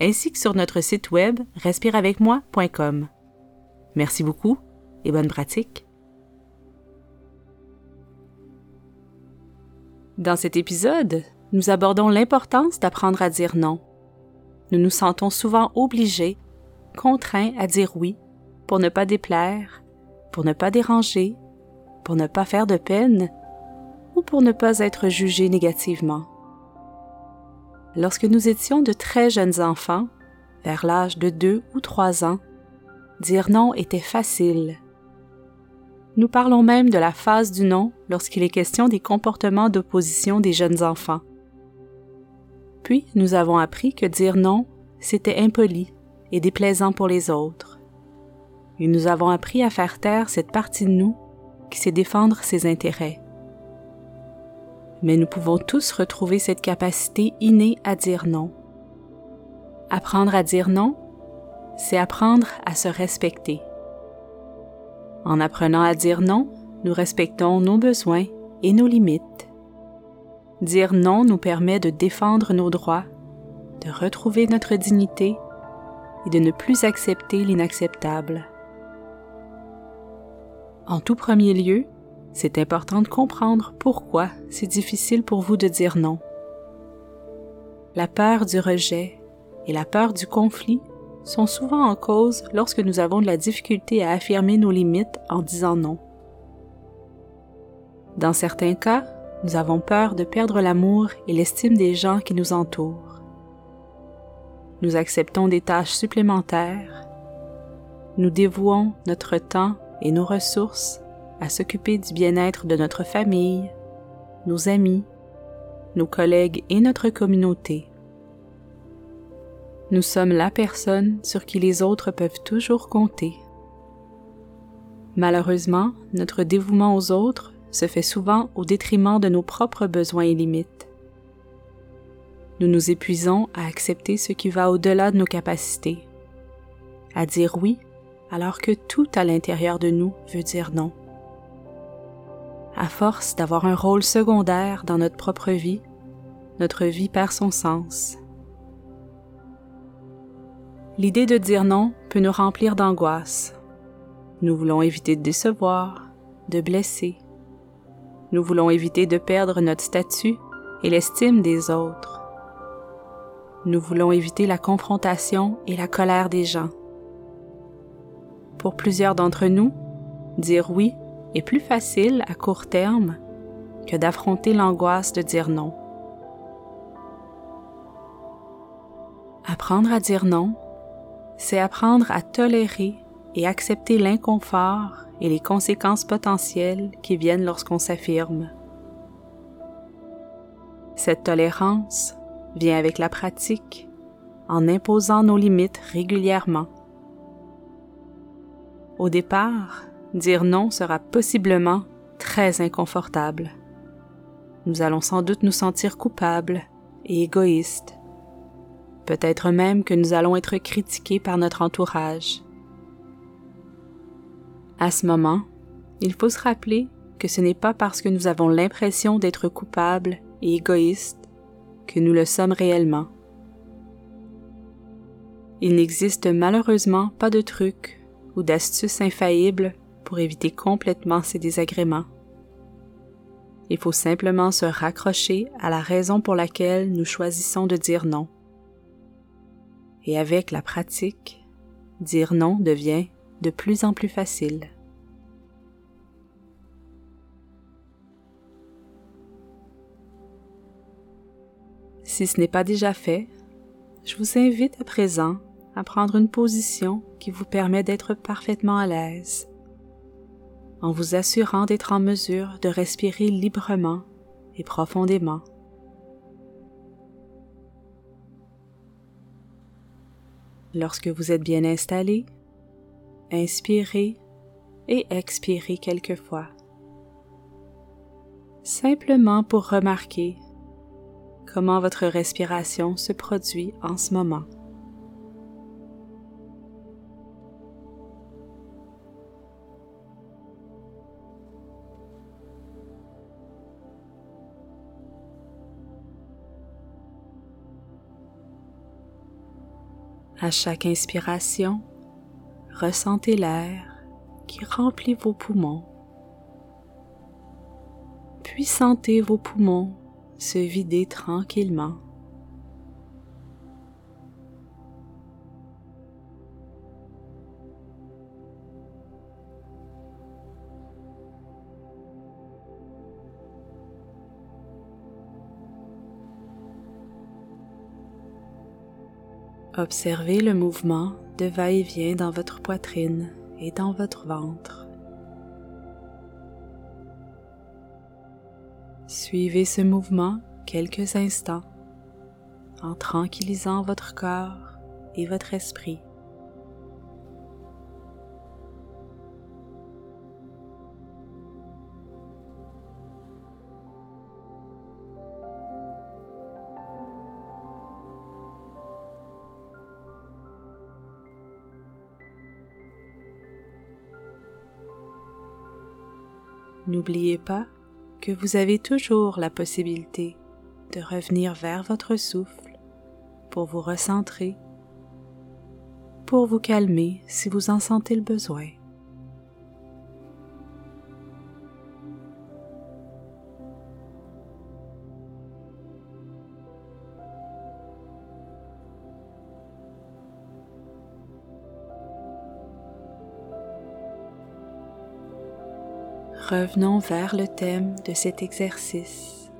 ainsi que sur notre site web respireavecmoi.com. Merci beaucoup et bonne pratique. Dans cet épisode, nous abordons l'importance d'apprendre à dire non. Nous nous sentons souvent obligés, contraints à dire oui pour ne pas déplaire, pour ne pas déranger, pour ne pas faire de peine ou pour ne pas être jugés négativement. Lorsque nous étions de très jeunes enfants, vers l'âge de deux ou trois ans, dire non était facile. Nous parlons même de la phase du non lorsqu'il est question des comportements d'opposition des jeunes enfants. Puis nous avons appris que dire non, c'était impoli et déplaisant pour les autres. Et nous avons appris à faire taire cette partie de nous qui sait défendre ses intérêts mais nous pouvons tous retrouver cette capacité innée à dire non. Apprendre à dire non, c'est apprendre à se respecter. En apprenant à dire non, nous respectons nos besoins et nos limites. Dire non nous permet de défendre nos droits, de retrouver notre dignité et de ne plus accepter l'inacceptable. En tout premier lieu, c'est important de comprendre pourquoi c'est difficile pour vous de dire non. La peur du rejet et la peur du conflit sont souvent en cause lorsque nous avons de la difficulté à affirmer nos limites en disant non. Dans certains cas, nous avons peur de perdre l'amour et l'estime des gens qui nous entourent. Nous acceptons des tâches supplémentaires. Nous dévouons notre temps et nos ressources à s'occuper du bien-être de notre famille, nos amis, nos collègues et notre communauté. Nous sommes la personne sur qui les autres peuvent toujours compter. Malheureusement, notre dévouement aux autres se fait souvent au détriment de nos propres besoins et limites. Nous nous épuisons à accepter ce qui va au-delà de nos capacités, à dire oui alors que tout à l'intérieur de nous veut dire non à force d'avoir un rôle secondaire dans notre propre vie, notre vie perd son sens. L'idée de dire non peut nous remplir d'angoisse. Nous voulons éviter de décevoir, de blesser. Nous voulons éviter de perdre notre statut et l'estime des autres. Nous voulons éviter la confrontation et la colère des gens. Pour plusieurs d'entre nous, dire oui est plus facile à court terme que d'affronter l'angoisse de dire non. Apprendre à dire non, c'est apprendre à tolérer et accepter l'inconfort et les conséquences potentielles qui viennent lorsqu'on s'affirme. Cette tolérance vient avec la pratique en imposant nos limites régulièrement. Au départ, dire non sera possiblement très inconfortable. Nous allons sans doute nous sentir coupables et égoïstes. Peut-être même que nous allons être critiqués par notre entourage. À ce moment, il faut se rappeler que ce n'est pas parce que nous avons l'impression d'être coupables et égoïstes que nous le sommes réellement. Il n'existe malheureusement pas de truc ou d'astuce infaillible pour éviter complètement ces désagréments. Il faut simplement se raccrocher à la raison pour laquelle nous choisissons de dire non. Et avec la pratique, dire non devient de plus en plus facile. Si ce n'est pas déjà fait, je vous invite à présent à prendre une position qui vous permet d'être parfaitement à l'aise en vous assurant d'être en mesure de respirer librement et profondément. Lorsque vous êtes bien installé, inspirez et expirez quelquefois. Simplement pour remarquer comment votre respiration se produit en ce moment. À chaque inspiration, ressentez l'air qui remplit vos poumons. Puis sentez vos poumons se vider tranquillement. Observez le mouvement de va-et-vient dans votre poitrine et dans votre ventre. Suivez ce mouvement quelques instants en tranquillisant votre corps et votre esprit. N'oubliez pas que vous avez toujours la possibilité de revenir vers votre souffle pour vous recentrer, pour vous calmer si vous en sentez le besoin. Revenons vers le thème de cet exercice.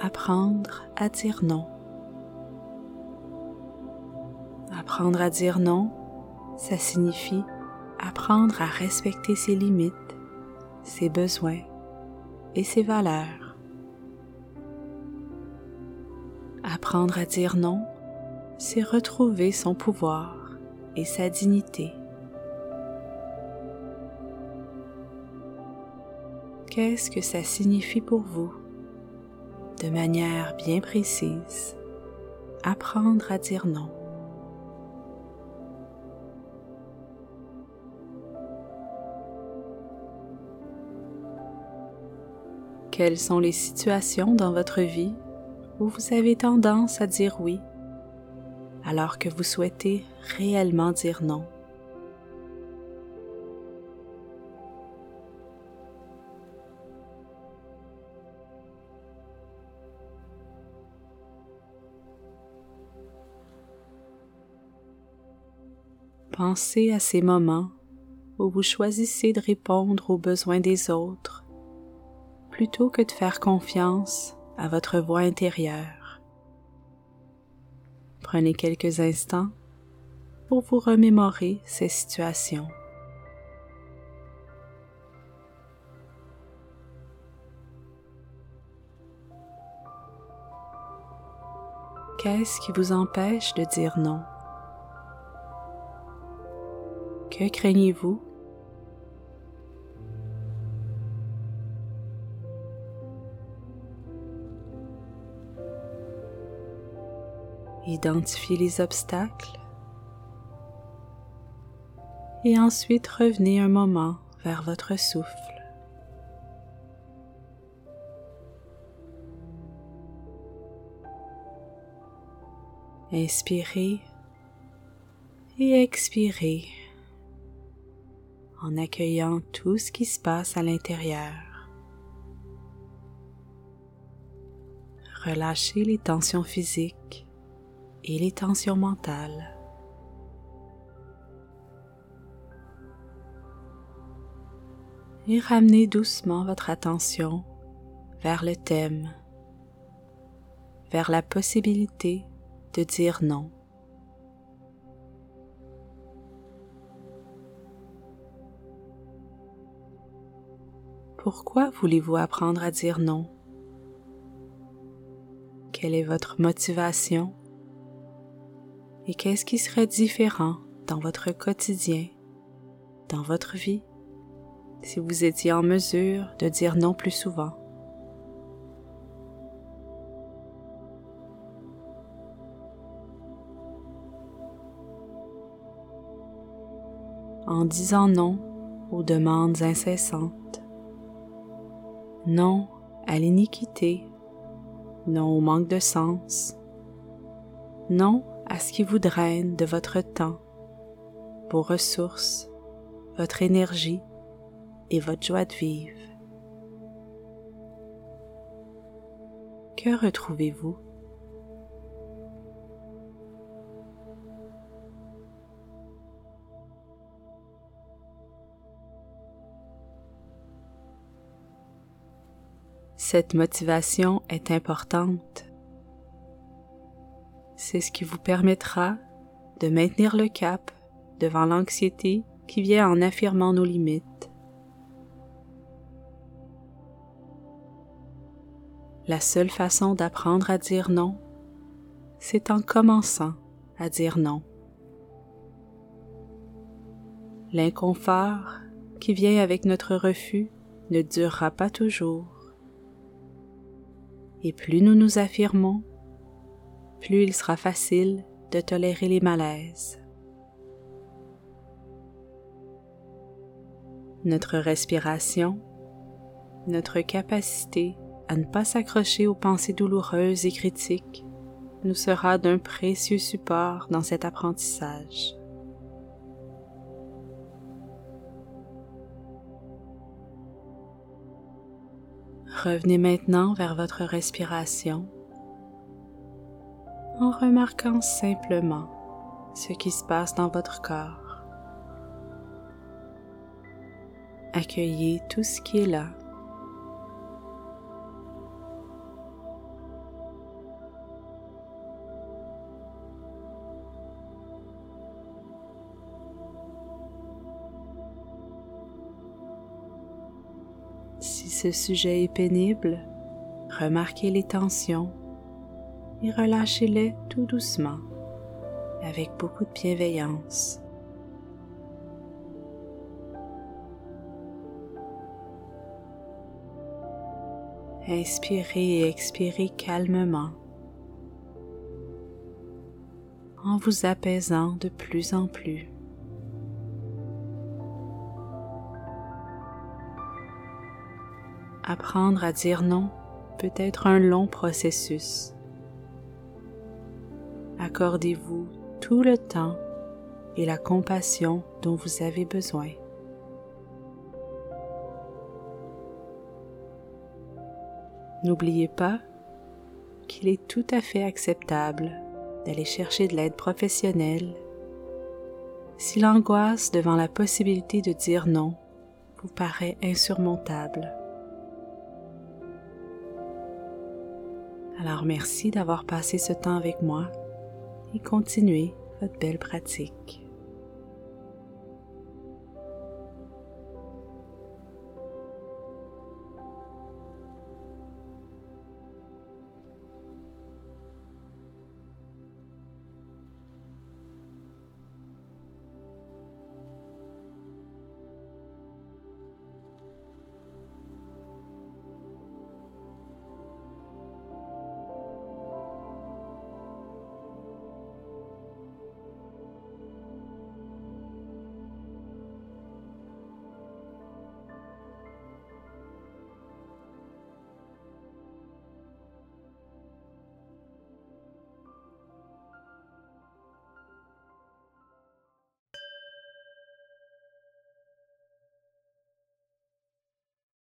Apprendre à dire non. Apprendre à dire non, ça signifie apprendre à respecter ses limites, ses besoins et ses valeurs. Apprendre à dire non, c'est retrouver son pouvoir et sa dignité. Qu'est-ce que ça signifie pour vous de manière bien précise. Apprendre à dire non. Quelles sont les situations dans votre vie où vous avez tendance à dire oui alors que vous souhaitez réellement dire non? Pensez à ces moments où vous choisissez de répondre aux besoins des autres plutôt que de faire confiance à votre voix intérieure. Prenez quelques instants pour vous remémorer ces situations. Qu'est-ce qui vous empêche de dire non? Que craignez-vous? Identifiez les obstacles. Et ensuite revenez un moment vers votre souffle. Inspirez et expirez en accueillant tout ce qui se passe à l'intérieur. Relâchez les tensions physiques et les tensions mentales. Et ramenez doucement votre attention vers le thème, vers la possibilité de dire non. Pourquoi voulez-vous apprendre à dire non? Quelle est votre motivation? Et qu'est-ce qui serait différent dans votre quotidien, dans votre vie, si vous étiez en mesure de dire non plus souvent? En disant non aux demandes incessantes, non à l'iniquité, non au manque de sens, non à ce qui vous draine de votre temps, vos ressources, votre énergie et votre joie de vivre. Que retrouvez-vous? Cette motivation est importante c'est ce qui vous permettra de maintenir le cap devant l'anxiété qui vient en affirmant nos limites. La seule façon d'apprendre à dire non, c'est en commençant à dire non. L'inconfort qui vient avec notre refus ne durera pas toujours. Et plus nous nous affirmons, plus il sera facile de tolérer les malaises. Notre respiration, notre capacité à ne pas s'accrocher aux pensées douloureuses et critiques nous sera d'un précieux support dans cet apprentissage. Revenez maintenant vers votre respiration en remarquant simplement ce qui se passe dans votre corps. Accueillez tout ce qui est là. Ce sujet est pénible, remarquez les tensions et relâchez-les tout doucement, avec beaucoup de bienveillance. Inspirez et expirez calmement en vous apaisant de plus en plus. Apprendre à dire non peut être un long processus accordez-vous tout le temps et la compassion dont vous avez besoin. N'oubliez pas qu'il est tout à fait acceptable d'aller chercher de l'aide professionnelle si l'angoisse devant la possibilité de dire non vous paraît insurmontable. Alors merci d'avoir passé ce temps avec moi et continuez votre belle pratique.